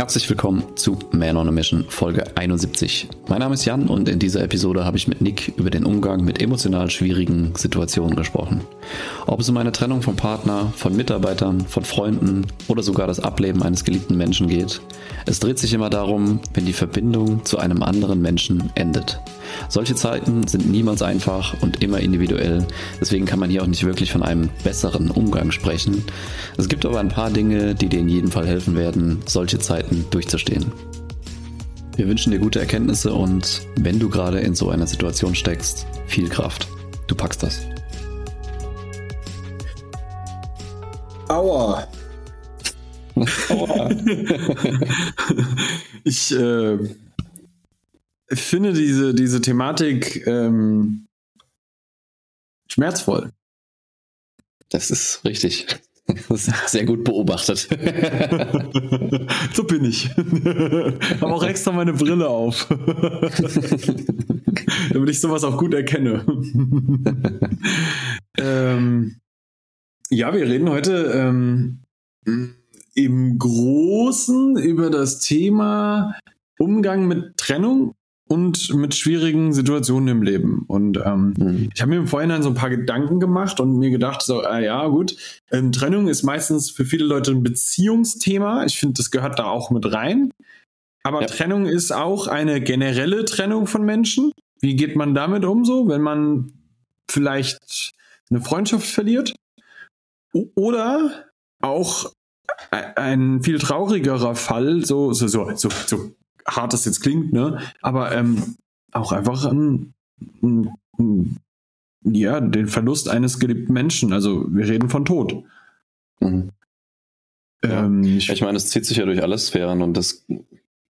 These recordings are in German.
Herzlich willkommen zu Man on a Mission Folge 71. Mein Name ist Jan und in dieser Episode habe ich mit Nick über den Umgang mit emotional schwierigen Situationen gesprochen. Ob es um eine Trennung vom Partner, von Mitarbeitern, von Freunden oder sogar das Ableben eines geliebten Menschen geht. Es dreht sich immer darum, wenn die Verbindung zu einem anderen Menschen endet. Solche Zeiten sind niemals einfach und immer individuell, deswegen kann man hier auch nicht wirklich von einem besseren Umgang sprechen. Es gibt aber ein paar Dinge, die dir in jedem Fall helfen werden, solche Zeiten durchzustehen. Wir wünschen dir gute Erkenntnisse und wenn du gerade in so einer Situation steckst, viel Kraft. Du packst das. Aua. Aua. ich äh, finde diese, diese Thematik ähm, schmerzvoll. Das ist richtig. Das ist sehr gut beobachtet. so bin ich. Habe auch extra meine Brille auf. Damit ich sowas auch gut erkenne. ähm, ja, wir reden heute ähm, im Großen über das Thema Umgang mit Trennung und mit schwierigen Situationen im Leben. Und ähm, mhm. ich habe mir im Vorhinein so ein paar Gedanken gemacht und mir gedacht, so, ah, ja, gut, ähm, Trennung ist meistens für viele Leute ein Beziehungsthema. Ich finde, das gehört da auch mit rein. Aber ja. Trennung ist auch eine generelle Trennung von Menschen. Wie geht man damit um so, wenn man vielleicht eine Freundschaft verliert? Oder auch ein viel traurigerer Fall, so, so, so, so, so hart das jetzt klingt, ne? Aber ähm, auch einfach ein, ein, ein, ja, den Verlust eines geliebten Menschen. Also wir reden von Tod. Mhm. Ähm, ja. ich, ich meine, es zieht sich ja durch alle Sphären und das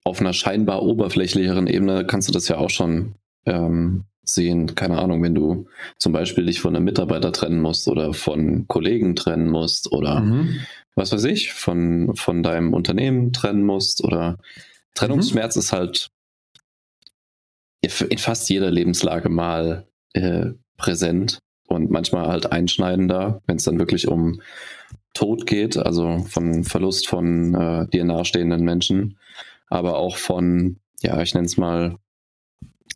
auf einer scheinbar oberflächlicheren Ebene kannst du das ja auch schon ähm, sehen. Keine Ahnung, wenn du zum Beispiel dich von einem Mitarbeiter trennen musst oder von Kollegen trennen musst oder mhm. was weiß ich, von, von deinem Unternehmen trennen musst oder Trennungsschmerz mhm. ist halt in fast jeder Lebenslage mal äh, präsent und manchmal halt einschneidender, wenn es dann wirklich um Tod geht, also von Verlust von äh, dir nahestehenden Menschen, aber auch von, ja, ich nenne es mal,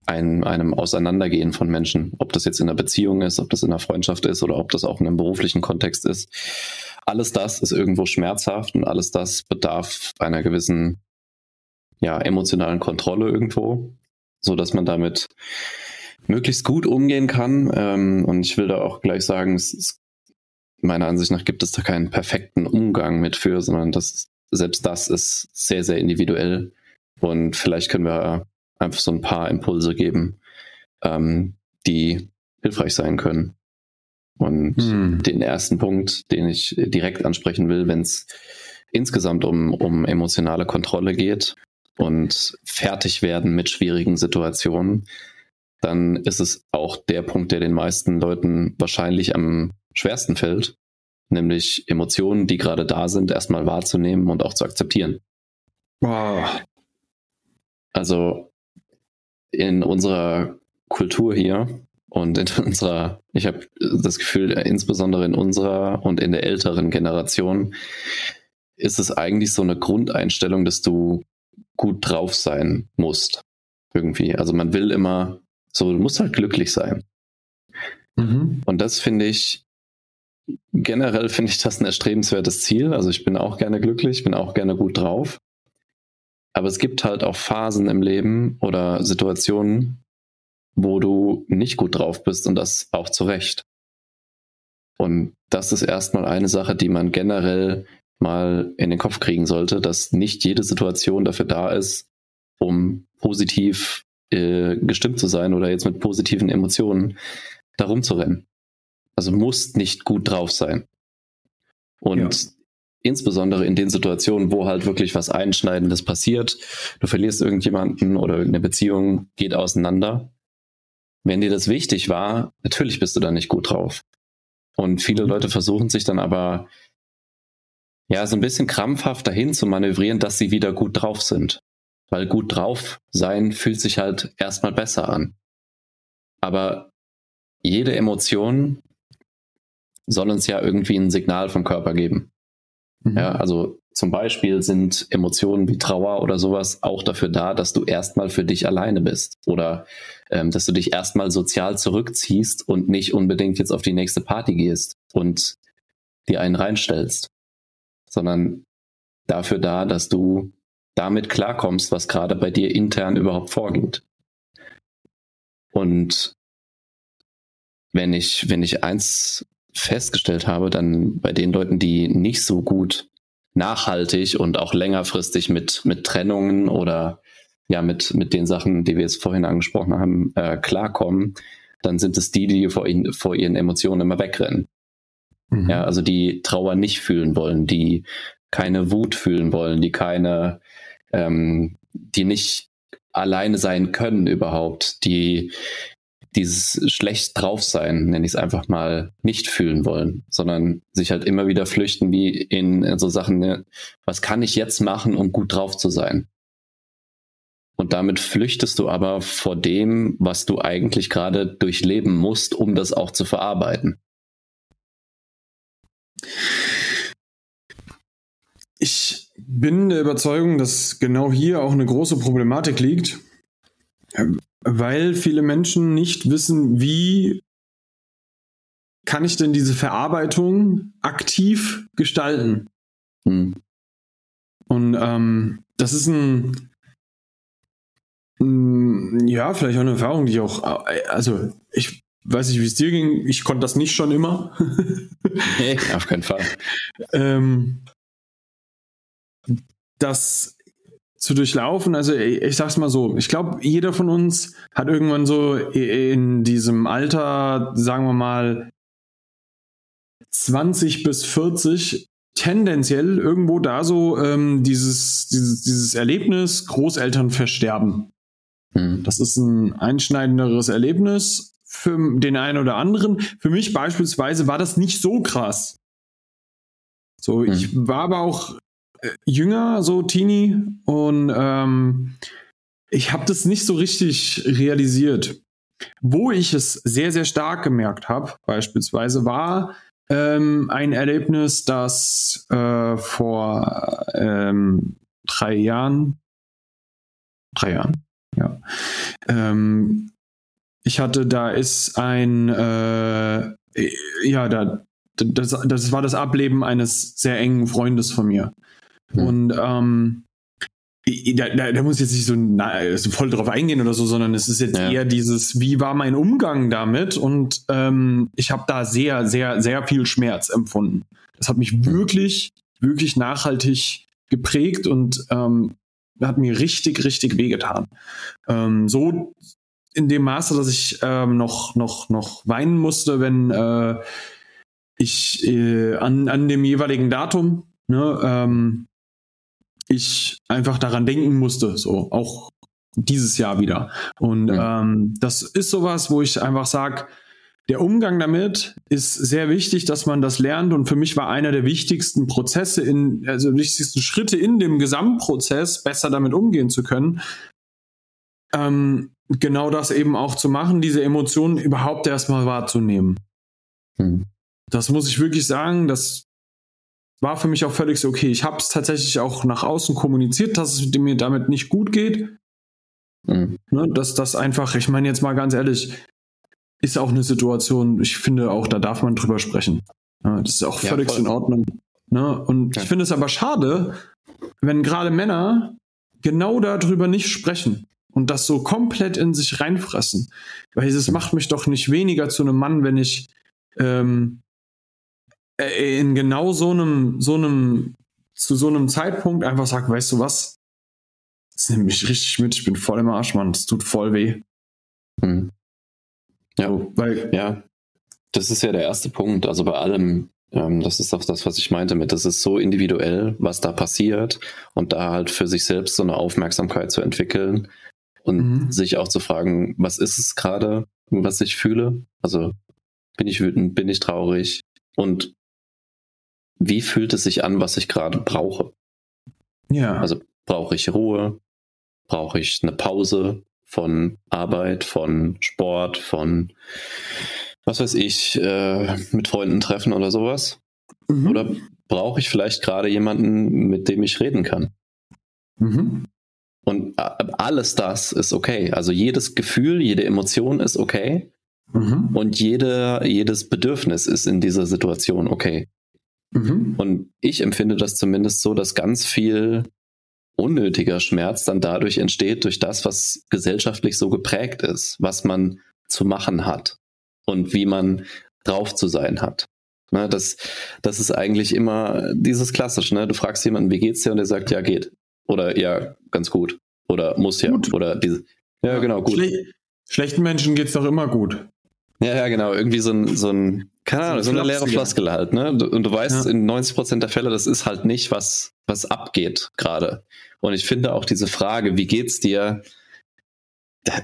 ein, einem Auseinandergehen von Menschen, ob das jetzt in einer Beziehung ist, ob das in einer Freundschaft ist oder ob das auch in einem beruflichen Kontext ist. Alles das ist irgendwo schmerzhaft und alles das bedarf einer gewissen ja, emotionalen Kontrolle irgendwo, so dass man damit möglichst gut umgehen kann. Ähm, und ich will da auch gleich sagen, es ist, meiner Ansicht nach gibt es da keinen perfekten Umgang mit für, sondern das, selbst das ist sehr, sehr individuell. Und vielleicht können wir einfach so ein paar Impulse geben, ähm, die hilfreich sein können. Und hm. den ersten Punkt, den ich direkt ansprechen will, wenn es insgesamt um, um emotionale Kontrolle geht, und fertig werden mit schwierigen Situationen, dann ist es auch der Punkt, der den meisten Leuten wahrscheinlich am schwersten fällt, nämlich Emotionen, die gerade da sind, erstmal wahrzunehmen und auch zu akzeptieren. Wow. Also in unserer Kultur hier und in unserer, ich habe das Gefühl, insbesondere in unserer und in der älteren Generation, ist es eigentlich so eine Grundeinstellung, dass du gut drauf sein musst. Irgendwie. Also man will immer, so, du musst halt glücklich sein. Mhm. Und das finde ich, generell finde ich das ein erstrebenswertes Ziel. Also ich bin auch gerne glücklich, bin auch gerne gut drauf. Aber es gibt halt auch Phasen im Leben oder Situationen, wo du nicht gut drauf bist und das auch zu Recht. Und das ist erstmal eine Sache, die man generell mal in den Kopf kriegen sollte, dass nicht jede Situation dafür da ist, um positiv äh, gestimmt zu sein oder jetzt mit positiven Emotionen darum zu rennen. Also musst nicht gut drauf sein. Und ja. insbesondere in den Situationen, wo halt wirklich was Einschneidendes passiert, du verlierst irgendjemanden oder irgendeine Beziehung geht auseinander. Wenn dir das wichtig war, natürlich bist du da nicht gut drauf. Und viele mhm. Leute versuchen sich dann aber ja, so ein bisschen krampfhaft dahin zu manövrieren, dass sie wieder gut drauf sind. Weil gut drauf sein fühlt sich halt erstmal besser an. Aber jede Emotion soll uns ja irgendwie ein Signal vom Körper geben. Mhm. Ja, also zum Beispiel sind Emotionen wie Trauer oder sowas auch dafür da, dass du erstmal für dich alleine bist oder ähm, dass du dich erstmal sozial zurückziehst und nicht unbedingt jetzt auf die nächste Party gehst und dir einen reinstellst, sondern dafür da, dass du damit klarkommst, was gerade bei dir intern überhaupt vorgeht. Und wenn ich, wenn ich eins festgestellt habe, dann bei den Leuten, die nicht so gut nachhaltig und auch längerfristig mit, mit Trennungen oder ja, mit, mit den Sachen, die wir jetzt vorhin angesprochen haben, äh, klarkommen, dann sind es die, die vor, ihnen, vor ihren Emotionen immer wegrennen. Mhm. Ja, also die Trauer nicht fühlen wollen, die keine Wut fühlen wollen, die keine, ähm, die nicht alleine sein können überhaupt, die dieses schlecht drauf sein, nenne ich es einfach mal, nicht fühlen wollen, sondern sich halt immer wieder flüchten wie in, in so Sachen, ne, was kann ich jetzt machen, um gut drauf zu sein? Und damit flüchtest du aber vor dem, was du eigentlich gerade durchleben musst, um das auch zu verarbeiten. Ich bin der Überzeugung, dass genau hier auch eine große Problematik liegt, weil viele Menschen nicht wissen, wie kann ich denn diese Verarbeitung aktiv gestalten. Hm. Und ähm, das ist ein, ein, ja, vielleicht auch eine Erfahrung, die ich auch, also ich weiß nicht, wie es dir ging, ich konnte das nicht schon immer. nee, auf keinen Fall. ähm, das zu durchlaufen, also ich, ich sag's mal so, ich glaube, jeder von uns hat irgendwann so in diesem Alter, sagen wir mal, 20 bis 40 tendenziell irgendwo da so ähm, dieses, dieses, dieses Erlebnis, Großeltern versterben. Mhm. Das ist ein einschneidenderes Erlebnis für den einen oder anderen. Für mich beispielsweise war das nicht so krass. So, mhm. ich war aber auch äh, jünger, so Teenie, und ähm, ich habe das nicht so richtig realisiert. Wo ich es sehr, sehr stark gemerkt habe, beispielsweise, war ähm, ein Erlebnis, das äh, vor ähm, drei Jahren, drei Jahren, ja. Ähm, ich hatte, da ist ein, äh, ja, da, das, das war das Ableben eines sehr engen Freundes von mir. Mhm. Und ähm, da, da, da, muss ich jetzt nicht so, na, so, voll drauf eingehen oder so, sondern es ist jetzt ja. eher dieses, wie war mein Umgang damit? Und ähm, ich habe da sehr, sehr, sehr viel Schmerz empfunden. Das hat mich mhm. wirklich, wirklich nachhaltig geprägt und ähm, hat mir richtig, richtig wehgetan. Ähm, so in dem Maße, dass ich ähm, noch, noch, noch weinen musste, wenn äh, ich äh, an, an dem jeweiligen Datum, ne, ähm, ich einfach daran denken musste, so auch dieses Jahr wieder. Und ja. ähm, das ist sowas, wo ich einfach sage, der Umgang damit ist sehr wichtig, dass man das lernt. Und für mich war einer der wichtigsten Prozesse in, also wichtigsten Schritte in dem Gesamtprozess, besser damit umgehen zu können. Ähm, genau das eben auch zu machen, diese Emotionen überhaupt erstmal wahrzunehmen. Hm. Das muss ich wirklich sagen, das war für mich auch völlig so, okay, ich habe es tatsächlich auch nach außen kommuniziert, dass es mir damit nicht gut geht. Mhm. Ne, dass das einfach, ich meine jetzt mal ganz ehrlich, ist auch eine Situation, ich finde auch, da darf man drüber sprechen. Ja, das ist auch völlig ja, in Ordnung. Ne? Und ja. ich finde es aber schade, wenn gerade Männer genau darüber nicht sprechen und das so komplett in sich reinfressen. Weil es macht mich doch nicht weniger zu einem Mann, wenn ich ähm, äh, in genau so einem, so einem, zu so einem Zeitpunkt einfach sage, weißt du was? Das nimmt mich richtig mit, ich bin voll im Arsch, Mann. Das tut voll weh. Hm. Ja, so, weil, ja, das ist ja der erste Punkt. Also bei allem, ähm, das ist auch das, was ich meinte mit, das ist so individuell, was da passiert und da halt für sich selbst so eine Aufmerksamkeit zu entwickeln und mhm. sich auch zu fragen, was ist es gerade, was ich fühle? Also bin ich wütend, bin ich traurig und wie fühlt es sich an, was ich gerade brauche? Ja. Also brauche ich Ruhe? Brauche ich eine Pause von Arbeit, von Sport, von was weiß ich, äh, mit Freunden treffen oder sowas? Mhm. Oder brauche ich vielleicht gerade jemanden, mit dem ich reden kann? Mhm. Und äh, alles das ist okay. Also jedes Gefühl, jede Emotion ist okay. Mhm. Und jede, jedes Bedürfnis ist in dieser Situation okay. Mhm. Und ich empfinde das zumindest so, dass ganz viel unnötiger Schmerz dann dadurch entsteht, durch das, was gesellschaftlich so geprägt ist, was man zu machen hat und wie man drauf zu sein hat. Ne, das, das ist eigentlich immer dieses Klassische. Ne? Du fragst jemanden, wie geht's dir? Und der sagt, ja, geht. Oder ja, ganz gut. Oder muss ja. Gut. Oder diese. Ja, genau, gut. Schle schlechten Menschen geht's doch immer gut. Ja, ja, genau. Irgendwie so ein, so ein keine Ahnung, so, eine leere Floskel halt, ne? Und du weißt, ja. in 90 Prozent der Fälle, das ist halt nicht, was, was abgeht gerade. Und ich finde auch diese Frage, wie geht's dir?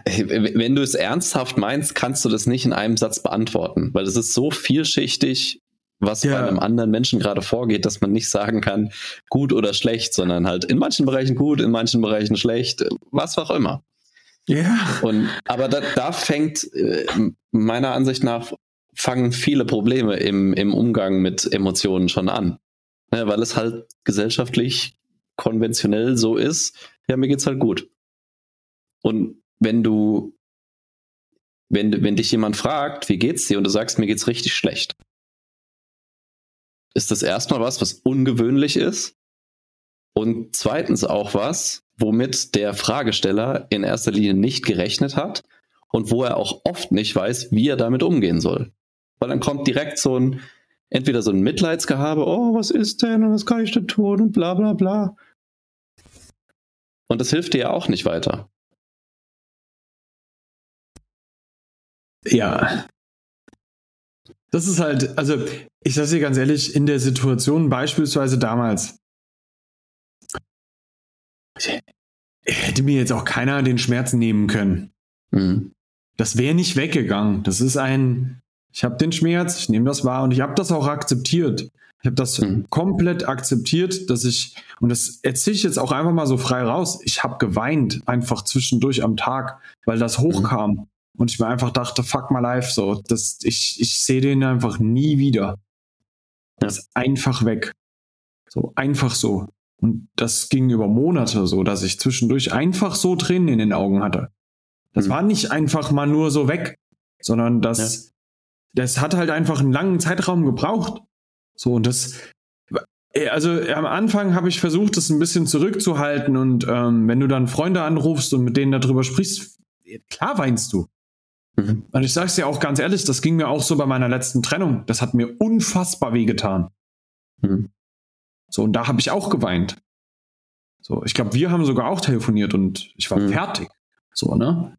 Wenn du es ernsthaft meinst, kannst du das nicht in einem Satz beantworten, weil es ist so vielschichtig, was ja. bei einem anderen Menschen gerade vorgeht, dass man nicht sagen kann, gut oder schlecht, sondern halt in manchen Bereichen gut, in manchen Bereichen schlecht, was auch immer. Ja. Und, aber da, da fängt äh, meiner Ansicht nach fangen viele Probleme im, im Umgang mit Emotionen schon an. Ja, weil es halt gesellschaftlich konventionell so ist, ja, mir geht's halt gut. Und wenn du, wenn, wenn dich jemand fragt, wie geht's dir, und du sagst, mir geht's richtig schlecht, ist das erstmal was, was ungewöhnlich ist. Und zweitens auch was, womit der Fragesteller in erster Linie nicht gerechnet hat und wo er auch oft nicht weiß, wie er damit umgehen soll. Weil dann kommt direkt so ein, entweder so ein Mitleidsgehabe, oh, was ist denn und was kann ich denn tun und bla bla bla. Und das hilft dir ja auch nicht weiter. Ja. Das ist halt, also ich sage dir ganz ehrlich, in der Situation beispielsweise damals, hätte mir jetzt auch keiner den Schmerz nehmen können. Mhm. Das wäre nicht weggegangen. Das ist ein, ich habe den Schmerz, ich nehme das wahr und ich habe das auch akzeptiert. Ich habe das mhm. komplett akzeptiert, dass ich, und das erzähle ich jetzt auch einfach mal so frei raus, ich habe geweint einfach zwischendurch am Tag, weil das mhm. hochkam. Mhm. Und ich mir einfach dachte, fuck my life, so, das, ich, ich sehe den einfach nie wieder. Das ist einfach weg. So, einfach so. Und das ging über Monate so, dass ich zwischendurch einfach so Tränen in den Augen hatte. Das mhm. war nicht einfach mal nur so weg, sondern das, ja. das hat halt einfach einen langen Zeitraum gebraucht. So, und das, äh, also am Anfang habe ich versucht, das ein bisschen zurückzuhalten und ähm, wenn du dann Freunde anrufst und mit denen darüber sprichst, klar weinst du. Mhm. Und ich sage es dir auch ganz ehrlich, das ging mir auch so bei meiner letzten Trennung. Das hat mir unfassbar wehgetan. Mhm. So, und da habe ich auch geweint. So, ich glaube, wir haben sogar auch telefoniert und ich war mhm. fertig. So, ne?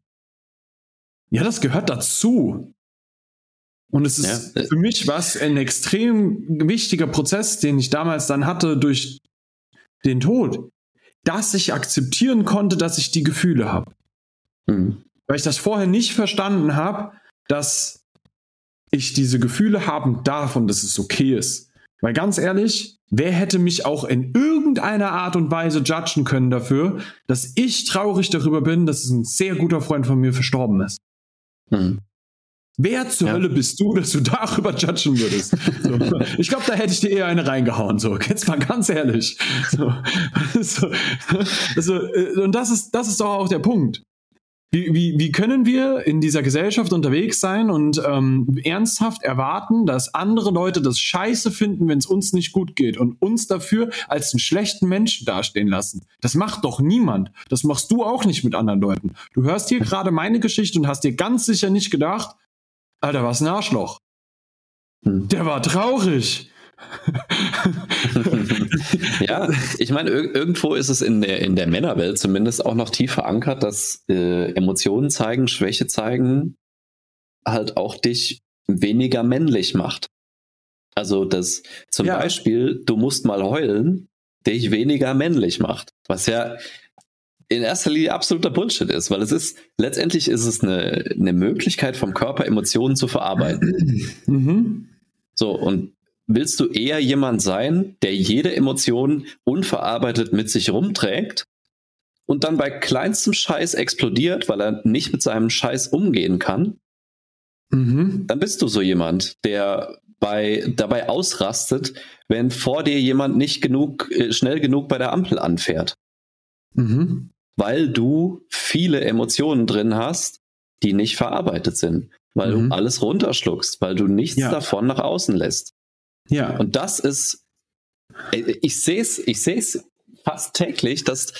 Ja, das gehört dazu. Und es ist ja. für mich was ein extrem wichtiger Prozess, den ich damals dann hatte durch den Tod, dass ich akzeptieren konnte, dass ich die Gefühle habe. Mhm. Weil ich das vorher nicht verstanden habe, dass ich diese Gefühle haben darf und dass es okay ist. Weil ganz ehrlich, wer hätte mich auch in irgendeiner Art und Weise judgen können dafür, dass ich traurig darüber bin, dass ein sehr guter Freund von mir verstorben ist? Hm. Wer zur ja. Hölle bist du, dass du darüber judgen würdest? So. Ich glaube, da hätte ich dir eher eine reingehauen, so, jetzt mal ganz ehrlich. So. So. Also, äh, und das ist, das ist doch auch der Punkt. Wie, wie, wie können wir in dieser Gesellschaft unterwegs sein und ähm, ernsthaft erwarten, dass andere Leute das scheiße finden, wenn es uns nicht gut geht und uns dafür als einen schlechten Menschen dastehen lassen? Das macht doch niemand. Das machst du auch nicht mit anderen Leuten. Du hörst hier gerade meine Geschichte und hast dir ganz sicher nicht gedacht, Alter, was ein Arschloch. Hm. Der war traurig. ja, ich meine, ir irgendwo ist es in der, in der Männerwelt zumindest auch noch tief verankert, dass äh, Emotionen zeigen, Schwäche zeigen, halt auch dich weniger männlich macht. Also, dass zum ja. Beispiel, du musst mal heulen, dich weniger männlich macht. Was ja in erster Linie absoluter Bullshit ist, weil es ist, letztendlich ist es eine, eine Möglichkeit vom Körper, Emotionen zu verarbeiten. Mhm. So, und willst du eher jemand sein, der jede Emotion unverarbeitet mit sich rumträgt und dann bei kleinstem Scheiß explodiert, weil er nicht mit seinem Scheiß umgehen kann? Mhm. Dann bist du so jemand, der bei, dabei ausrastet, wenn vor dir jemand nicht genug, äh, schnell genug bei der Ampel anfährt. Mhm. Weil du viele Emotionen drin hast, die nicht verarbeitet sind. Weil mhm. du alles runterschluckst, weil du nichts ja. davon nach außen lässt. Ja. Und das ist, ich sehe es, ich sehe es fast täglich, dass,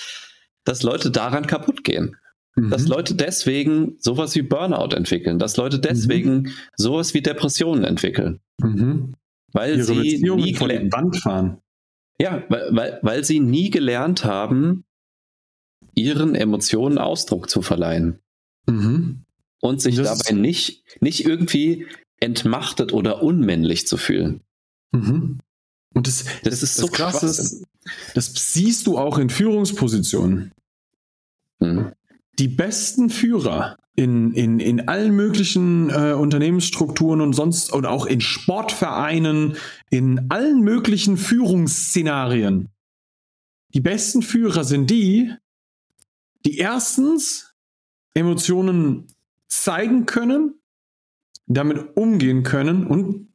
dass Leute daran kaputt gehen. Mhm. Dass Leute deswegen sowas wie Burnout entwickeln, dass Leute deswegen mhm. sowas wie Depressionen entwickeln. Mhm. Weil Ihre sie nie vor die Wand fahren. Ja, weil, weil, weil sie nie gelernt haben, ihren Emotionen Ausdruck zu verleihen. Mhm. Und sich das dabei nicht, nicht irgendwie entmachtet oder unmännlich zu fühlen. Mhm. Und das, das, das ist so krass. Das, das siehst du auch in Führungspositionen. Mhm die besten Führer in, in, in allen möglichen äh, Unternehmensstrukturen und sonst und auch in Sportvereinen, in allen möglichen Führungsszenarien. Die besten Führer sind die, die erstens Emotionen zeigen können, damit umgehen können und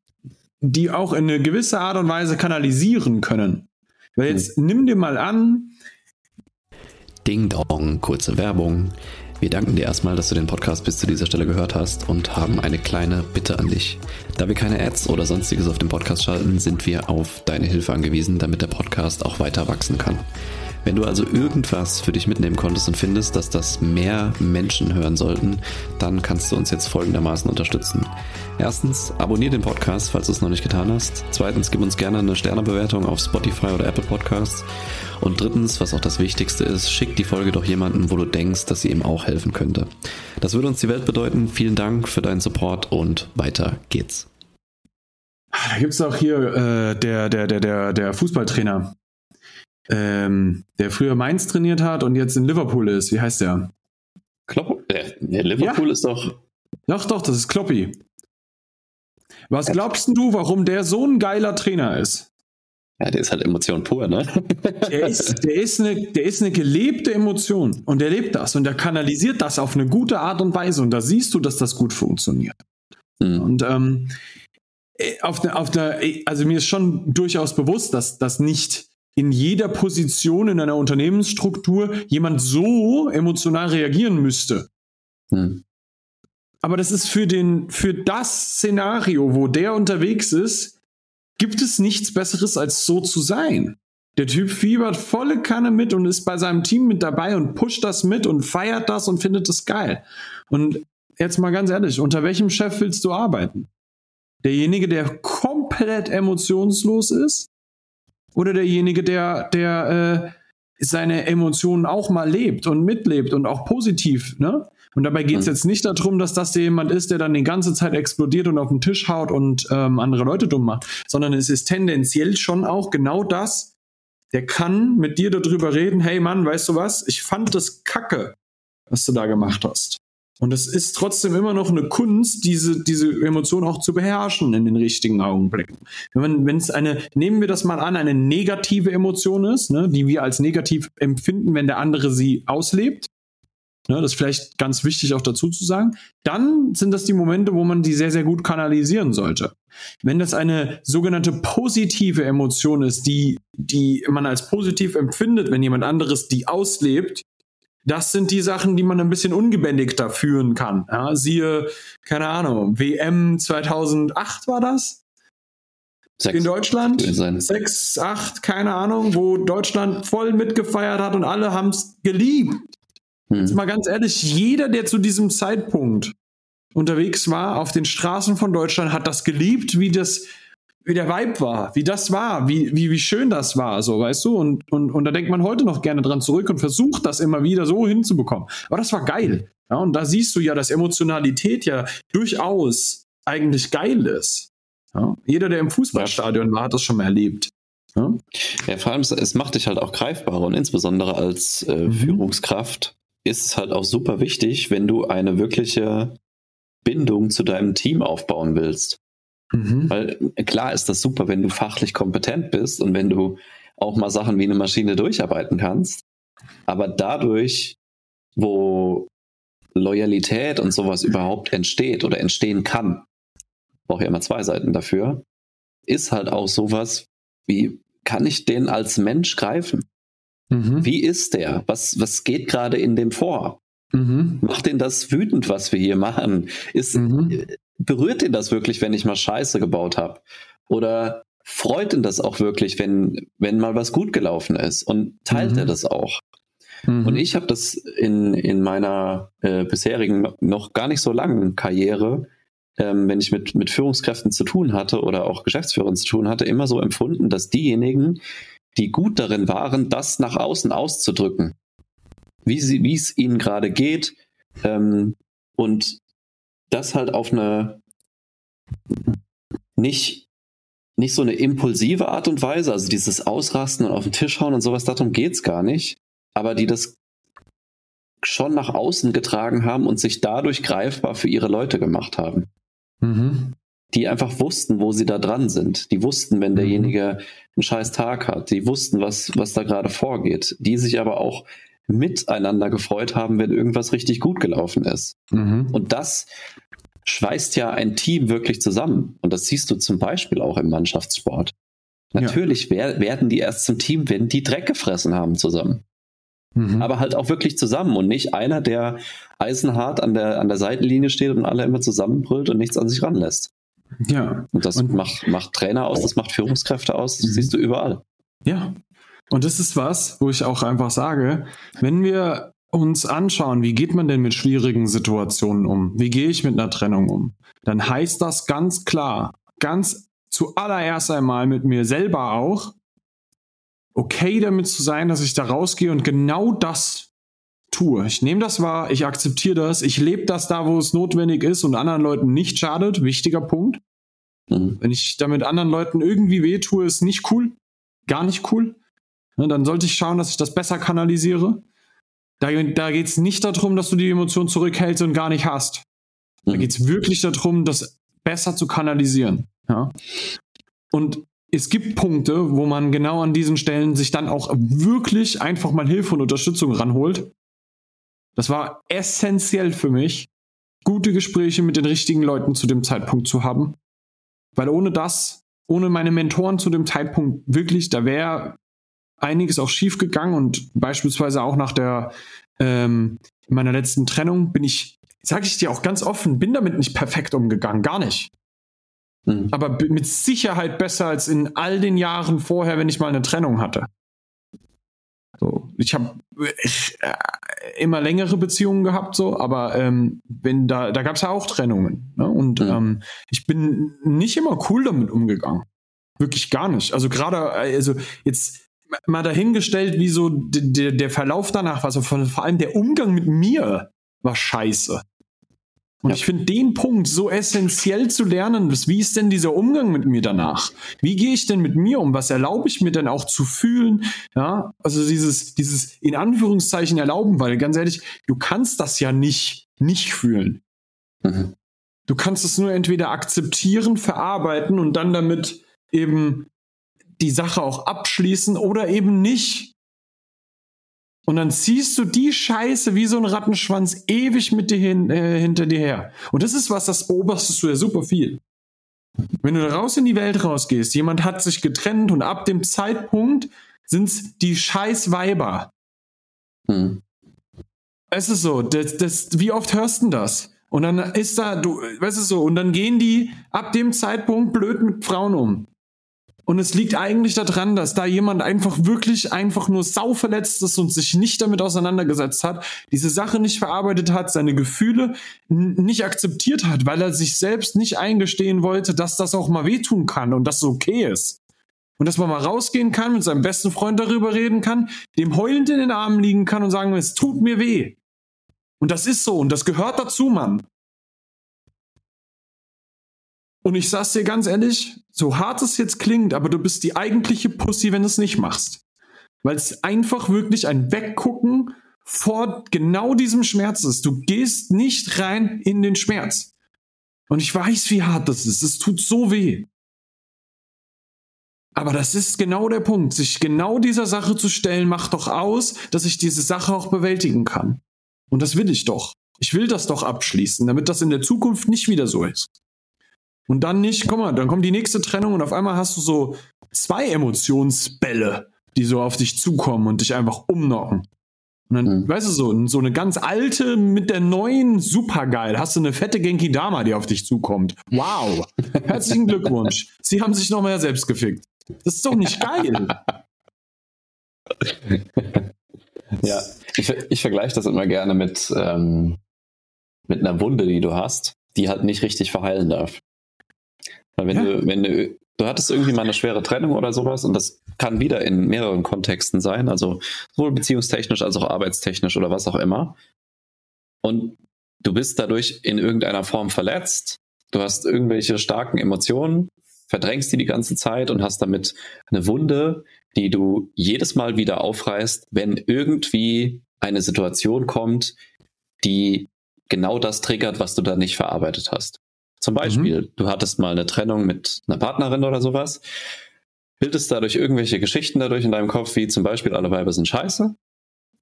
die auch in eine gewisse Art und Weise kanalisieren können. Weil jetzt hm. nimm dir mal an, Ding Dong, kurze Werbung. Wir danken dir erstmal, dass du den Podcast bis zu dieser Stelle gehört hast und haben eine kleine Bitte an dich. Da wir keine Ads oder sonstiges auf dem Podcast schalten, sind wir auf deine Hilfe angewiesen, damit der Podcast auch weiter wachsen kann. Wenn du also irgendwas für dich mitnehmen konntest und findest, dass das mehr Menschen hören sollten, dann kannst du uns jetzt folgendermaßen unterstützen. Erstens, abonniere den Podcast, falls du es noch nicht getan hast. Zweitens, gib uns gerne eine Sternebewertung auf Spotify oder Apple Podcasts. Und drittens, was auch das Wichtigste ist, schick die Folge doch jemanden, wo du denkst, dass sie ihm auch helfen könnte. Das würde uns die Welt bedeuten. Vielen Dank für deinen Support und weiter geht's. Da gibt es auch hier äh, der, der, der, der, der Fußballtrainer ähm, der früher Mainz trainiert hat und jetzt in Liverpool ist. Wie heißt der? Klopp? Äh, Liverpool ja. ist doch. Doch, doch, das ist Kloppi. Was glaubst du, warum der so ein geiler Trainer ist? Ja, der ist halt Emotion pur, ne? Der ist, der, ist eine, der ist eine gelebte Emotion und der lebt das und der kanalisiert das auf eine gute Art und Weise und da siehst du, dass das gut funktioniert. Mhm. Und ähm, äh, auf der, auf der, also mir ist schon durchaus bewusst, dass das nicht in jeder Position in einer Unternehmensstruktur jemand so emotional reagieren müsste. Hm. Aber das ist für den, für das Szenario, wo der unterwegs ist, gibt es nichts Besseres als so zu sein. Der Typ fiebert volle Kanne mit und ist bei seinem Team mit dabei und pusht das mit und feiert das und findet es geil. Und jetzt mal ganz ehrlich, unter welchem Chef willst du arbeiten? Derjenige, der komplett emotionslos ist? oder derjenige, der, der äh, seine Emotionen auch mal lebt und mitlebt und auch positiv, ne? Und dabei geht es mhm. jetzt nicht darum, dass das jemand ist, der dann die ganze Zeit explodiert und auf den Tisch haut und ähm, andere Leute dumm macht, sondern es ist tendenziell schon auch genau das, der kann mit dir darüber reden, hey Mann, weißt du was, ich fand das kacke, was du da gemacht hast. Und es ist trotzdem immer noch eine Kunst, diese, diese Emotion auch zu beherrschen in den richtigen Augenblicken. Wenn es eine, nehmen wir das mal an, eine negative Emotion ist, ne, die wir als negativ empfinden, wenn der andere sie auslebt, ne, das ist vielleicht ganz wichtig auch dazu zu sagen, dann sind das die Momente, wo man die sehr, sehr gut kanalisieren sollte. Wenn das eine sogenannte positive Emotion ist, die, die man als positiv empfindet, wenn jemand anderes die auslebt, das sind die Sachen, die man ein bisschen ungebändigter führen kann. Ja, siehe, keine Ahnung, WM 2008 war das? Sechs. In Deutschland? Sechs, acht, keine Ahnung, wo Deutschland voll mitgefeiert hat und alle haben es geliebt. Jetzt mal ganz ehrlich, jeder, der zu diesem Zeitpunkt unterwegs war auf den Straßen von Deutschland, hat das geliebt, wie das wie der Vibe war, wie das war, wie, wie, wie schön das war, so, weißt du? Und, und, und da denkt man heute noch gerne dran zurück und versucht das immer wieder so hinzubekommen. Aber das war geil. Ja, und da siehst du ja, dass Emotionalität ja durchaus eigentlich geil ist. Ja, jeder, der im Fußballstadion war, hat das schon mal erlebt. Ja, ja vor allem, es macht dich halt auch greifbar und insbesondere als äh, mhm. Führungskraft ist es halt auch super wichtig, wenn du eine wirkliche Bindung zu deinem Team aufbauen willst. Mhm. Weil klar ist das super, wenn du fachlich kompetent bist und wenn du auch mal Sachen wie eine Maschine durcharbeiten kannst. Aber dadurch, wo Loyalität und sowas überhaupt entsteht oder entstehen kann, brauche ja immer zwei Seiten dafür, ist halt auch sowas, wie kann ich den als Mensch greifen? Mhm. Wie ist der? Was, was geht gerade in dem vor? Mhm. Macht den das wütend, was wir hier machen? Ist, Mhm. berührt ihn das wirklich, wenn ich mal Scheiße gebaut habe? Oder freut ihn das auch wirklich, wenn, wenn mal was gut gelaufen ist? Und teilt Mhm. er das auch? Mhm. Und ich habe das in, in meiner äh, bisherigen, noch gar nicht so langen Karriere, ähm, wenn ich mit, mit Führungskräften zu tun hatte oder auch Geschäftsführern zu tun hatte, immer so empfunden, dass diejenigen, die gut darin waren, das nach außen auszudrücken, wie sie, wie es ihnen gerade geht, ähm, und das halt auf eine nicht, nicht so eine impulsive Art und Weise, also dieses Ausrasten und auf den Tisch hauen und sowas, darum geht's gar nicht, aber die das schon nach außen getragen haben und sich dadurch greifbar für ihre Leute gemacht haben. Mhm. Die einfach wussten, wo sie da dran sind. Die wussten, wenn Mhm. derjenige einen scheiß Tag hat. Die wussten, was, was da gerade vorgeht. Die sich aber auch miteinander gefreut haben, wenn irgendwas richtig gut gelaufen ist. Mhm. Und das schweißt ja ein Team wirklich zusammen. Und das siehst du zum Beispiel auch im Mannschaftssport. Ja. Natürlich wer, werden die erst zum Team, wenn die Dreck gefressen haben zusammen. Mhm. Aber halt auch wirklich zusammen und nicht einer, der eisenhart an der, an der Seitenlinie steht und alle immer zusammenbrüllt und nichts an sich ranlässt. Ja. Und das Und- macht, macht Trainer aus, das macht Führungskräfte aus, das Mhm. siehst du überall. Ja. Und das ist was, wo ich auch einfach sage, wenn wir uns anschauen, wie geht man denn mit schwierigen Situationen um? Wie gehe ich mit einer Trennung um? Dann heißt das ganz klar, ganz zuallererst einmal mit mir selber auch, okay damit zu sein, dass ich da rausgehe und genau das tue. Ich nehme das wahr, ich akzeptiere das, ich lebe das da, wo es notwendig ist und anderen Leuten nicht schadet. Wichtiger Punkt. Mhm. Wenn ich damit anderen Leuten irgendwie wehtue, ist nicht cool. Gar nicht cool. Ne, dann sollte ich schauen, dass ich das besser kanalisiere. Da, da geht es nicht darum, dass du die Emotion zurückhältst und gar nicht hast. Da Mhm. geht es wirklich darum, das besser zu kanalisieren. Ja? Und es gibt Punkte, wo man genau an diesen Stellen sich dann auch wirklich einfach mal Hilfe und Unterstützung ranholt. Das war essentiell für mich, gute Gespräche mit den richtigen Leuten zu dem Zeitpunkt zu haben. Weil ohne das, ohne meine Mentoren zu dem Zeitpunkt wirklich, da wäre einiges auch schief gegangen und beispielsweise auch nach der ähm, meiner letzten Trennung bin ich, sage ich dir auch ganz offen, bin damit nicht perfekt umgegangen, gar nicht. Mhm. Aber mit Sicherheit besser als in all den Jahren vorher, wenn ich mal eine Trennung hatte. Ich habe äh, immer längere Beziehungen gehabt, so, aber ähm, wenn da, da gab es ja auch Trennungen. Ne? Und Mhm. ähm, ich bin nicht immer cool damit umgegangen. Wirklich gar nicht. Also gerade, also jetzt mal dahingestellt, wie so der, Verlauf danach war, so von, vor allem der Umgang mit mir war scheiße. Und Ja. ich finde den Punkt so essentiell zu lernen, was- wie ist denn dieser Umgang mit mir danach? Wie gehe ich denn mit mir um? Was erlaube ich mir denn auch zu fühlen? Ja, also dieses, dieses in Anführungszeichen erlauben, weil ganz ehrlich, du kannst das ja nicht, nicht fühlen. Mhm. Du kannst es nur entweder akzeptieren, verarbeiten und dann damit eben die Sache auch abschließen oder eben nicht. Und dann ziehst du die Scheiße wie so ein Rattenschwanz ewig mit dir hin, äh, hinter dir her. Und das ist was, das beobachtest du ja super viel. Wenn du raus in die Welt rausgehst, jemand hat sich getrennt und ab dem Zeitpunkt sind's die scheiß Weiber. Mhm. Es ist so, das, das, wie oft hörst du denn das? Und dann ist da, du, weißt du so, und dann gehen die ab dem Zeitpunkt blöd mit Frauen um. Und es liegt eigentlich daran, dass da jemand einfach wirklich einfach nur sauverletzt ist und sich nicht damit auseinandergesetzt hat, diese Sache nicht verarbeitet hat, seine Gefühle nicht akzeptiert hat, weil er sich selbst nicht eingestehen wollte, dass das auch mal wehtun kann und dass es okay ist. Und dass man mal rausgehen kann, mit seinem besten Freund darüber reden kann, dem heulend in den Armen liegen kann und sagen, es tut mir weh. Und das ist so und das gehört dazu, Mann. Und ich sag's dir ganz ehrlich, so hart es jetzt klingt, aber du bist die eigentliche Pussy, wenn du es nicht machst. Weil es einfach wirklich ein Weggucken vor genau diesem Schmerz ist. Du gehst nicht rein in den Schmerz. Und ich weiß, wie hart das ist. Es tut so weh. Aber das ist genau der Punkt. Sich genau dieser Sache zu stellen, macht doch aus, dass ich diese Sache auch bewältigen kann. Und das will ich doch. Ich will das doch abschließen, damit das in der Zukunft nicht wieder so ist. Und dann nicht, guck mal, dann kommt die nächste Trennung und auf einmal hast du so zwei Emotionsbälle, die so auf dich zukommen und dich einfach umnocken. Und dann, mhm. weißt du, so, so eine ganz alte mit der neuen, supergeil. Hast du eine fette Genki Dama, die auf dich zukommt. Wow. Herzlichen Glückwunsch. Sie haben sich nochmal selbst gefickt. Das ist doch nicht geil. ja, ich, ich vergleiche das immer gerne mit, ähm, mit einer Wunde, die du hast, die halt nicht richtig verheilen darf. Weil wenn ja. du, wenn du, du hattest irgendwie mal eine schwere Trennung oder sowas und das kann wieder in mehreren Kontexten sein, also sowohl beziehungstechnisch als auch arbeitstechnisch oder was auch immer. Und du bist dadurch in irgendeiner Form verletzt, du hast irgendwelche starken Emotionen, verdrängst die die ganze Zeit und hast damit eine Wunde, die du jedes Mal wieder aufreißt, wenn irgendwie eine Situation kommt, die genau das triggert, was du da nicht verarbeitet hast. Zum Beispiel, mhm. du hattest mal eine Trennung mit einer Partnerin oder sowas, bildest dadurch irgendwelche Geschichten dadurch in deinem Kopf, wie zum Beispiel alle Weiber sind scheiße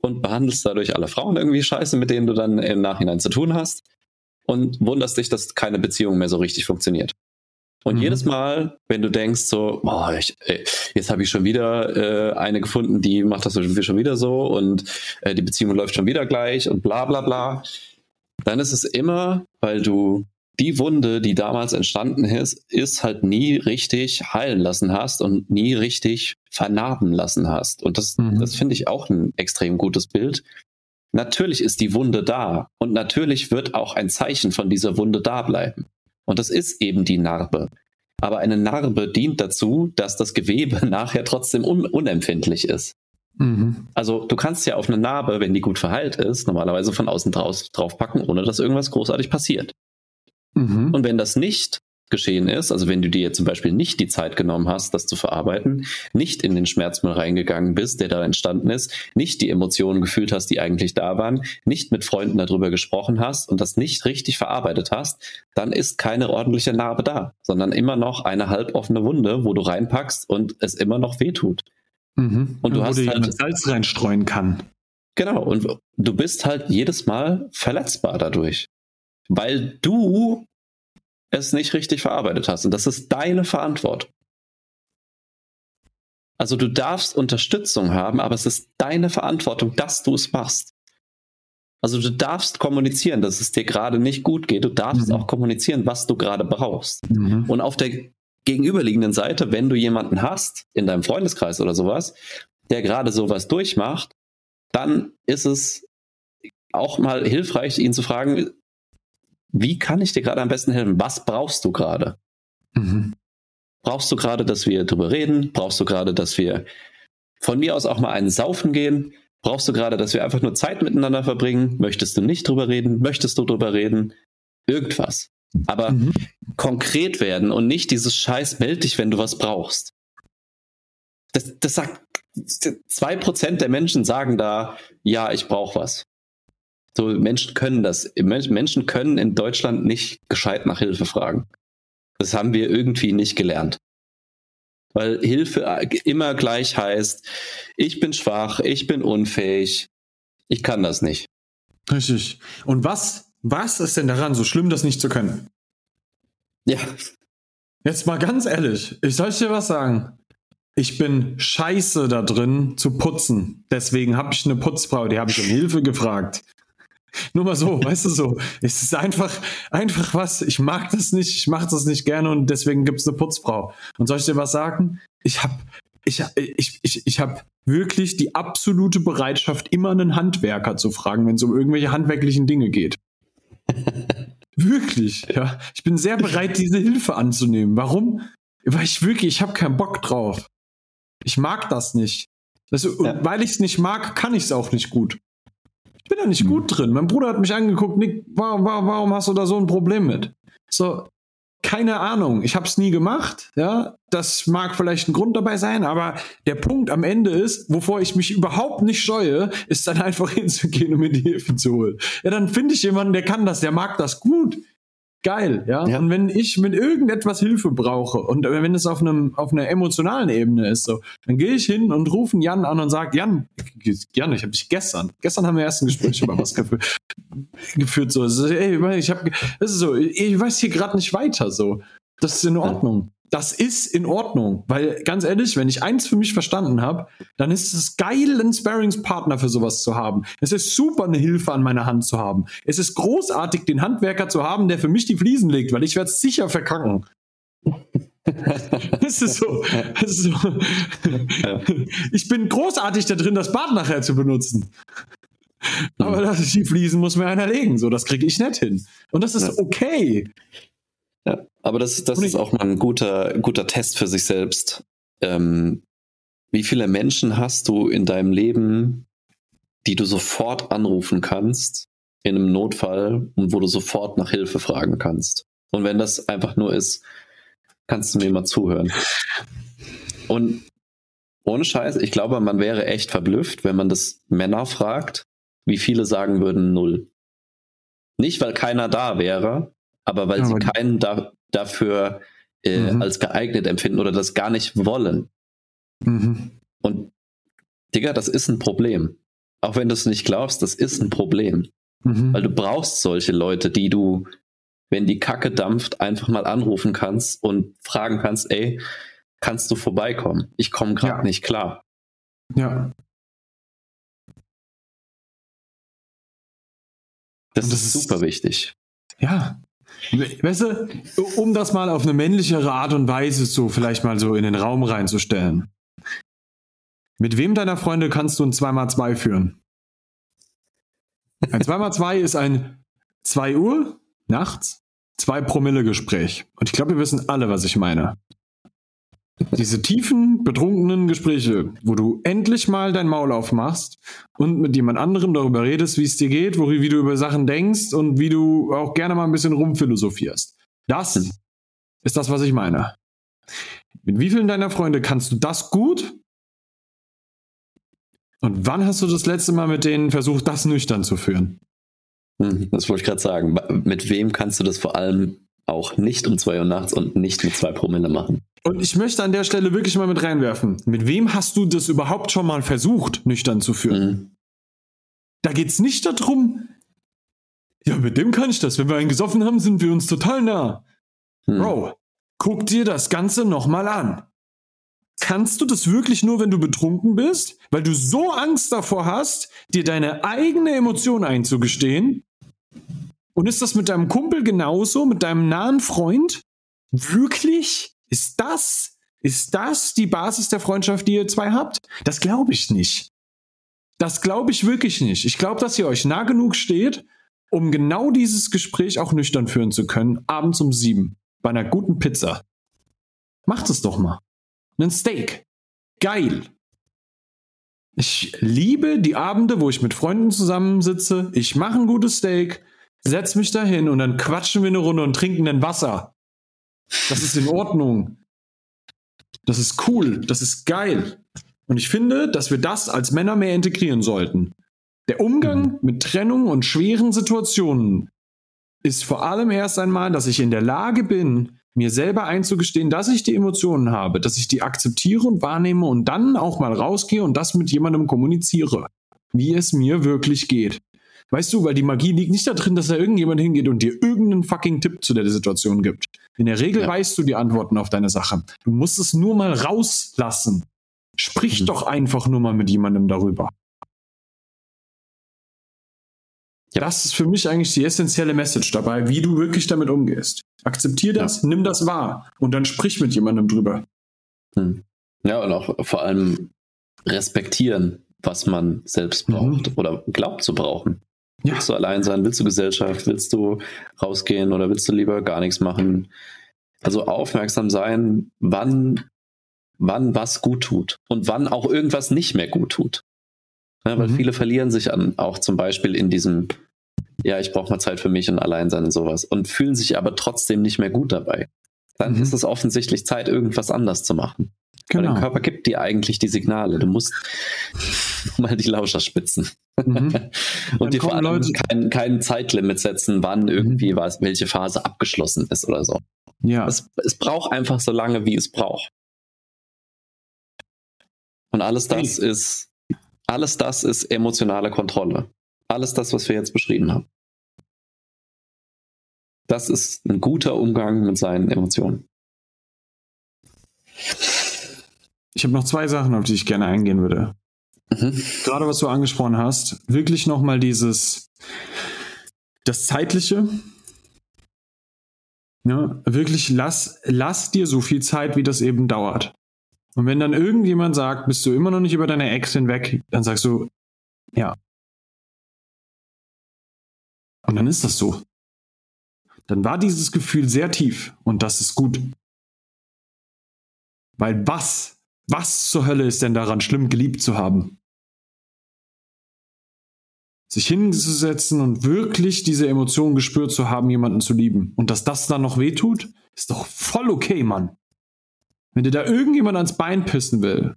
und behandelst dadurch alle Frauen irgendwie scheiße, mit denen du dann im Nachhinein zu tun hast und wunderst dich, dass keine Beziehung mehr so richtig funktioniert. Und mhm. jedes Mal, wenn du denkst so, oh, ich, ey, jetzt habe ich schon wieder äh, eine gefunden, die macht das schon wieder so und äh, die Beziehung läuft schon wieder gleich und bla bla bla, dann ist es immer, weil du die Wunde, die damals entstanden ist, ist halt nie richtig heilen lassen hast und nie richtig vernarben lassen hast. Und das, mhm. das finde ich auch ein extrem gutes Bild. Natürlich ist die Wunde da und natürlich wird auch ein Zeichen von dieser Wunde da bleiben. Und das ist eben die Narbe. Aber eine Narbe dient dazu, dass das Gewebe nachher trotzdem un unempfindlich ist. Mhm. Also du kannst ja auf eine Narbe, wenn die gut verheilt ist, normalerweise von außen draus, draufpacken, ohne dass irgendwas großartig passiert. Mhm. Und wenn das nicht geschehen ist, also wenn du dir zum Beispiel nicht die Zeit genommen hast, das zu verarbeiten, nicht in den Schmerzmüll reingegangen bist, der da entstanden ist, nicht die Emotionen gefühlt hast, die eigentlich da waren, nicht mit Freunden darüber gesprochen hast und das nicht richtig verarbeitet hast, dann ist keine ordentliche Narbe da, sondern immer noch eine halboffene Wunde, wo du reinpackst und es immer noch wehtut. Mhm. Und du und hast halt Salz reinstreuen kann. Genau, und du bist halt jedes Mal verletzbar dadurch weil du es nicht richtig verarbeitet hast. Und das ist deine Verantwortung. Also du darfst Unterstützung haben, aber es ist deine Verantwortung, dass du es machst. Also du darfst kommunizieren, dass es dir gerade nicht gut geht. Du darfst mhm. auch kommunizieren, was du gerade brauchst. Mhm. Und auf der gegenüberliegenden Seite, wenn du jemanden hast, in deinem Freundeskreis oder sowas, der gerade sowas durchmacht, dann ist es auch mal hilfreich, ihn zu fragen, wie kann ich dir gerade am besten helfen? Was brauchst du gerade? Mhm. Brauchst du gerade, dass wir drüber reden? Brauchst du gerade, dass wir von mir aus auch mal einen Saufen gehen? Brauchst du gerade, dass wir einfach nur Zeit miteinander verbringen? Möchtest du nicht drüber reden? Möchtest du drüber reden? Irgendwas. Aber mhm. konkret werden und nicht dieses Scheiß, meld dich, wenn du was brauchst. Das, das sagt, zwei Prozent der Menschen sagen da, ja, ich brauche was. So, Menschen können das. Menschen können in Deutschland nicht gescheit nach Hilfe fragen. Das haben wir irgendwie nicht gelernt. Weil Hilfe immer gleich heißt, ich bin schwach, ich bin unfähig, ich kann das nicht. Richtig. Und was, was ist denn daran so schlimm, das nicht zu können? Ja. Jetzt mal ganz ehrlich, ich soll dir was sagen. Ich bin scheiße da drin zu putzen. Deswegen habe ich eine Putzfrau, die habe ich um Hilfe gefragt. Nur mal so, weißt du so. Es ist einfach, einfach was. Ich mag das nicht, ich mache das nicht gerne und deswegen gibt es eine Putzfrau. Und soll ich dir was sagen? Ich habe ich, ich, ich, ich hab wirklich die absolute Bereitschaft, immer einen Handwerker zu fragen, wenn es um irgendwelche handwerklichen Dinge geht. wirklich, ja. Ich bin sehr bereit, diese Hilfe anzunehmen. Warum? Weil ich wirklich, ich habe keinen Bock drauf. Ich mag das nicht. Das, ja. Weil ich es nicht mag, kann ich es auch nicht gut. Ich bin da nicht gut drin. Mein Bruder hat mich angeguckt, Nick, warum, warum hast du da so ein Problem mit? So, keine Ahnung. Ich habe es nie gemacht. Ja, das mag vielleicht ein Grund dabei sein, aber der Punkt am Ende ist, wovor ich mich überhaupt nicht scheue, ist dann einfach hinzugehen und mir die Hilfe zu holen. Ja, dann finde ich jemanden, der kann das, der mag das gut geil, ja? ja? Und wenn ich mit irgendetwas Hilfe brauche und wenn es auf einem auf einer emotionalen Ebene ist, so, dann gehe ich hin und rufe Jan an und sage, Jan, Jan, ich habe dich gestern, gestern haben wir erst ein Gespräch über was geführt, so, ey, ich habe, das ist so, ich weiß hier gerade nicht weiter, so. Das ist in Ordnung. Das ist in Ordnung, weil ganz ehrlich, wenn ich eins für mich verstanden habe, dann ist es geil, einen Sparringspartner für sowas zu haben. Es ist super, eine Hilfe an meiner Hand zu haben. Es ist großartig, den Handwerker zu haben, der für mich die Fliesen legt, weil ich werde es sicher verkacken. das ist so. Das ist so. Ich bin großartig da drin, das Bad nachher zu benutzen. Aber mhm. das, die Fliesen muss mir einer legen. So, das kriege ich nicht hin. Und das ist okay. Ja, aber das, das ist auch mal ein guter, guter Test für sich selbst. Ähm, wie viele Menschen hast du in deinem Leben, die du sofort anrufen kannst in einem Notfall und wo du sofort nach Hilfe fragen kannst? Und wenn das einfach nur ist, kannst du mir mal zuhören. Und ohne Scheiß, ich glaube, man wäre echt verblüfft, wenn man das Männer fragt, wie viele sagen würden null. Nicht, weil keiner da wäre, aber weil ja, sie keinen da, dafür äh, mhm. als geeignet empfinden oder das gar nicht wollen. Mhm. Und Digga, das ist ein Problem. Auch wenn du es nicht glaubst, das ist ein Problem. Mhm. Weil du brauchst solche Leute, die du, wenn die Kacke dampft, einfach mal anrufen kannst und fragen kannst, ey, kannst du vorbeikommen? Ich komme gerade ja. nicht klar. Ja. Das, das ist super wichtig. Ja, Weißt du, um das mal auf eine männlichere Art und Weise so vielleicht mal so in den Raum reinzustellen. Mit wem deiner Freunde kannst du ein 2x2 führen? Ein 2x2 ist ein 2 Uhr nachts, 2 Promille Gespräch. Und ich glaube, wir wissen alle, was ich meine. Diese tiefen, betrunkenen Gespräche, wo du endlich mal dein Maul aufmachst und mit jemand anderem darüber redest, wie es dir geht, wo, wie du über Sachen denkst und wie du auch gerne mal ein bisschen rumphilosophierst. Das hm. ist das, was ich meine. Mit wie vielen deiner Freunde kannst du das gut? Und wann hast du das letzte Mal mit denen versucht, das nüchtern zu führen? Hm, das wollte ich gerade sagen. Mit wem kannst du das vor allem auch nicht um zwei Uhr nachts und nicht mit zwei Promille machen? Und ich möchte an der Stelle wirklich mal mit reinwerfen. Mit wem hast du das überhaupt schon mal versucht, nüchtern zu führen? Mhm. Da geht's nicht darum, ja, mit dem kann ich das. Wenn wir einen gesoffen haben, sind wir uns total nah. Mhm. Bro, guck dir das Ganze nochmal an. Kannst du das wirklich nur, wenn du betrunken bist? Weil du so Angst davor hast, dir deine eigene Emotion einzugestehen? Und ist das mit deinem Kumpel genauso, mit deinem nahen Freund? Wirklich? Ist das, ist das die Basis der Freundschaft, die ihr zwei habt? Das glaube ich nicht. Das glaube ich wirklich nicht. Ich glaube, dass ihr euch nah genug steht, um genau dieses Gespräch auch nüchtern führen zu können, abends um sieben, bei einer guten Pizza. Macht es doch mal. Ein Steak. Geil. Ich liebe die Abende, wo ich mit Freunden zusammensitze. Ich mache ein gutes Steak, setz mich dahin und dann quatschen wir eine Runde und trinken ein Wasser. Das ist in Ordnung. Das ist cool. Das ist geil. Und ich finde, dass wir das als Männer mehr integrieren sollten. Der Umgang mhm. mit Trennung und schweren Situationen ist vor allem erst einmal, dass ich in der Lage bin, mir selber einzugestehen, dass ich die Emotionen habe, dass ich die akzeptiere und wahrnehme und dann auch mal rausgehe und das mit jemandem kommuniziere, wie es mir wirklich geht. Weißt du, weil die Magie liegt nicht darin, dass da irgendjemand hingeht und dir irgendeinen fucking Tipp zu der Situation gibt. In der Regel ja. weißt du die Antworten auf deine Sache. Du musst es nur mal rauslassen. Sprich mhm. doch einfach nur mal mit jemandem darüber. Ja. Das ist für mich eigentlich die essentielle Message dabei, wie du wirklich damit umgehst. Akzeptier das, ja. nimm das wahr und dann sprich mit jemandem drüber. Hm. Ja, und auch vor allem respektieren, was man selbst braucht mhm. oder glaubt zu brauchen. Ja. Willst du allein sein? Willst du Gesellschaft? Willst du rausgehen oder willst du lieber gar nichts machen? Also aufmerksam sein, wann, wann was gut tut und wann auch irgendwas nicht mehr gut tut. Ja, weil mhm. viele verlieren sich an, auch zum Beispiel in diesem, ja, ich brauche mal Zeit für mich und allein sein und sowas und fühlen sich aber trotzdem nicht mehr gut dabei. Dann mhm. ist es offensichtlich Zeit, irgendwas anders zu machen. Genau. Der Körper gibt dir eigentlich die Signale. Du musst mal die Lauscher spitzen. Mhm. und dir vor allem Leute kein, kein Zeitlimit setzen, wann irgendwie mhm. was, welche Phase abgeschlossen ist oder so. Ja. Es, es braucht einfach so lange, wie es braucht. Und alles das hey. ist, alles das ist emotionale Kontrolle. Alles das, was wir jetzt beschrieben haben. Das ist ein guter Umgang mit seinen Emotionen. Ich habe noch zwei Sachen, auf die ich gerne eingehen würde. Mhm. Gerade was du angesprochen hast, wirklich nochmal dieses, das Zeitliche. Ja, wirklich lass, lass dir so viel Zeit, wie das eben dauert. Und wenn dann irgendjemand sagt, bist du immer noch nicht über deine Ex hinweg, dann sagst du, ja. Und dann ist das so. Dann war dieses Gefühl sehr tief und das ist gut. Weil was, was zur Hölle ist denn daran schlimm, geliebt zu haben? Sich hinzusetzen und wirklich diese Emotionen gespürt zu haben, jemanden zu lieben. Und dass das dann noch wehtut, ist doch voll okay, Mann. Wenn dir da irgendjemand ans Bein pissen will,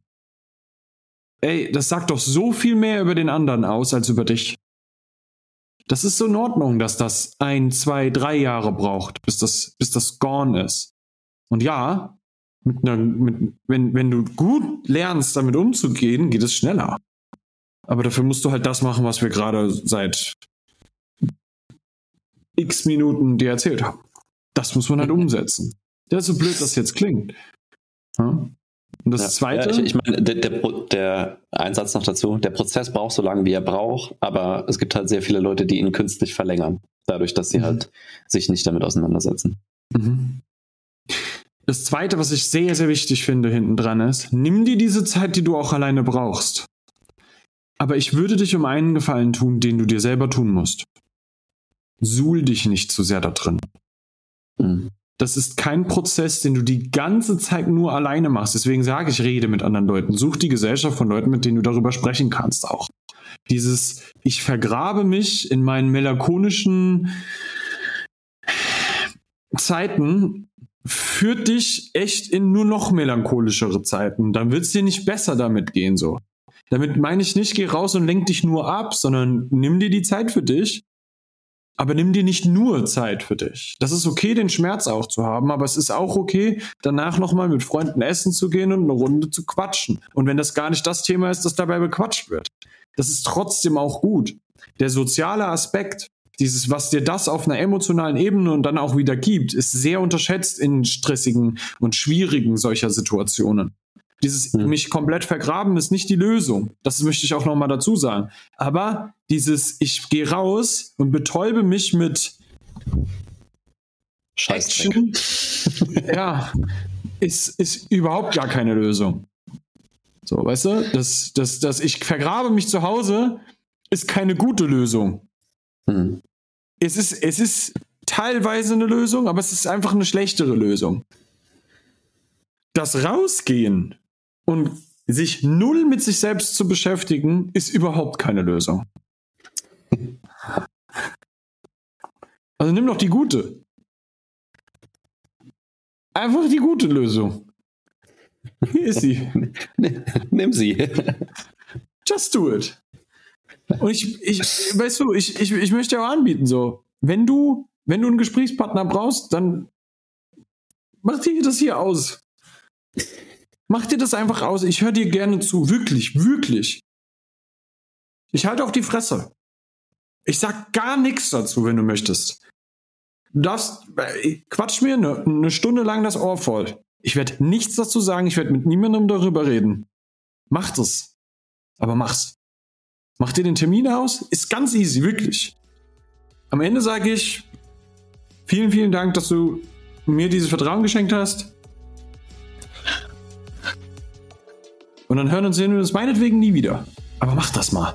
ey, das sagt doch so viel mehr über den anderen aus als über dich. Das ist so in Ordnung, dass das ein, zwei, drei Jahre braucht, bis das, bis das gone ist. Und ja, mit einer, mit, wenn, wenn du gut lernst, damit umzugehen, geht es schneller. Aber dafür musst du halt das machen, was wir gerade seit x Minuten dir erzählt haben. Das muss man halt umsetzen. Das ist so blöd, das jetzt klingt. Ja? Und das ja. Zweite. Ja, ich, ich, meine, der, der, der Einsatz noch dazu, der Prozess braucht so lange, wie er braucht, aber es gibt halt sehr viele Leute, die ihn künstlich verlängern, dadurch, dass sie mhm. halt sich nicht damit auseinandersetzen. Mhm. Das Zweite, was ich sehr, sehr wichtig finde hinten dran ist, nimm dir diese Zeit, die du auch alleine brauchst. Aber ich würde dich um einen Gefallen tun, den du dir selber tun musst. Suhl dich nicht zu sehr da drin. Mhm. Das ist kein Prozess, den du die ganze Zeit nur alleine machst. Deswegen sage ich, rede mit anderen Leuten. Such die Gesellschaft von Leuten, mit denen du darüber sprechen kannst auch. Dieses, ich vergrabe mich in meinen melancholischen Zeiten, führt dich echt in nur noch melancholischere Zeiten. Dann wird es dir nicht besser damit gehen, so. Damit meine ich nicht, geh raus und lenk dich nur ab, sondern nimm dir die Zeit für dich aber nimm dir nicht nur Zeit für dich. Das ist okay, den Schmerz auch zu haben, aber es ist auch okay, danach nochmal mit Freunden essen zu gehen und eine Runde zu quatschen. Und wenn das gar nicht das Thema ist, das dabei bequatscht wird. Das ist trotzdem auch gut. Der soziale Aspekt, dieses, was dir das auf einer emotionalen Ebene und dann auch wieder gibt, ist sehr unterschätzt in stressigen und schwierigen solcher Situationen. Dieses hm. mich komplett vergraben ist nicht die Lösung. Das möchte ich auch nochmal dazu sagen. Aber dieses, ich gehe raus und betäube mich mit Action, ja, ist, ist überhaupt gar keine Lösung. So, weißt du, das, das, das, ich vergrabe mich zu Hause, ist keine gute Lösung. Hm. Es, ist, es ist teilweise eine Lösung, aber es ist einfach eine schlechtere Lösung. Das Rausgehen und sich null mit sich selbst zu beschäftigen, ist überhaupt keine Lösung. Also nimm doch die gute. Einfach die gute Lösung. Hier ist sie. Nimm sie. Just do it. Und ich, ich weißt du, ich, ich, ich möchte auch anbieten, so, wenn du, wenn du einen Gesprächspartner brauchst, dann mach dir das hier aus. Mach dir das einfach aus. Ich höre dir gerne zu. Wirklich, wirklich. Ich halte auch die Fresse. Ich sag gar nichts dazu, wenn du möchtest. Du darfst, äh, quatsch mir eine, eine Stunde lang das Ohr voll. Ich werde nichts dazu sagen. Ich werde mit niemandem darüber reden. Mach das. Aber mach's. Mach dir den Termin aus. Ist ganz easy, wirklich. Am Ende sage ich, vielen, vielen Dank, dass du mir dieses Vertrauen geschenkt hast. Und dann hören und sehen wir uns meinetwegen nie wieder. Aber mach das mal.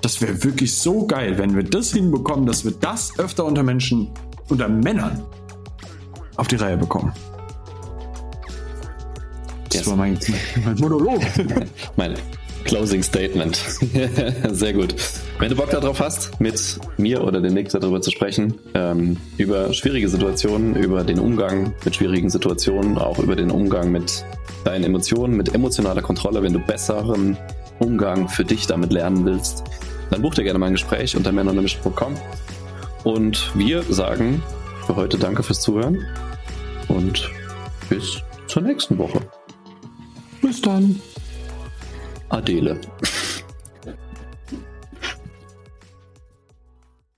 Das wäre wirklich so geil, wenn wir das hinbekommen, dass wir das öfter unter Menschen, unter Männern auf die Reihe bekommen. Das yes. war mein, mein Monolog. mein Closing Statement. Sehr gut. Wenn du Bock darauf hast, mit mir oder dem Nick darüber zu sprechen, ähm, über schwierige Situationen, über den Umgang mit schwierigen Situationen, auch über den Umgang mit deinen Emotionen, mit emotionaler Kontrolle, wenn du besseren Umgang für dich damit lernen willst, dann buch dir gerne mal ein Gespräch unter männeruntermission.com. Und wir sagen für heute Danke fürs Zuhören und bis zur nächsten Woche. Bis dann. Adele.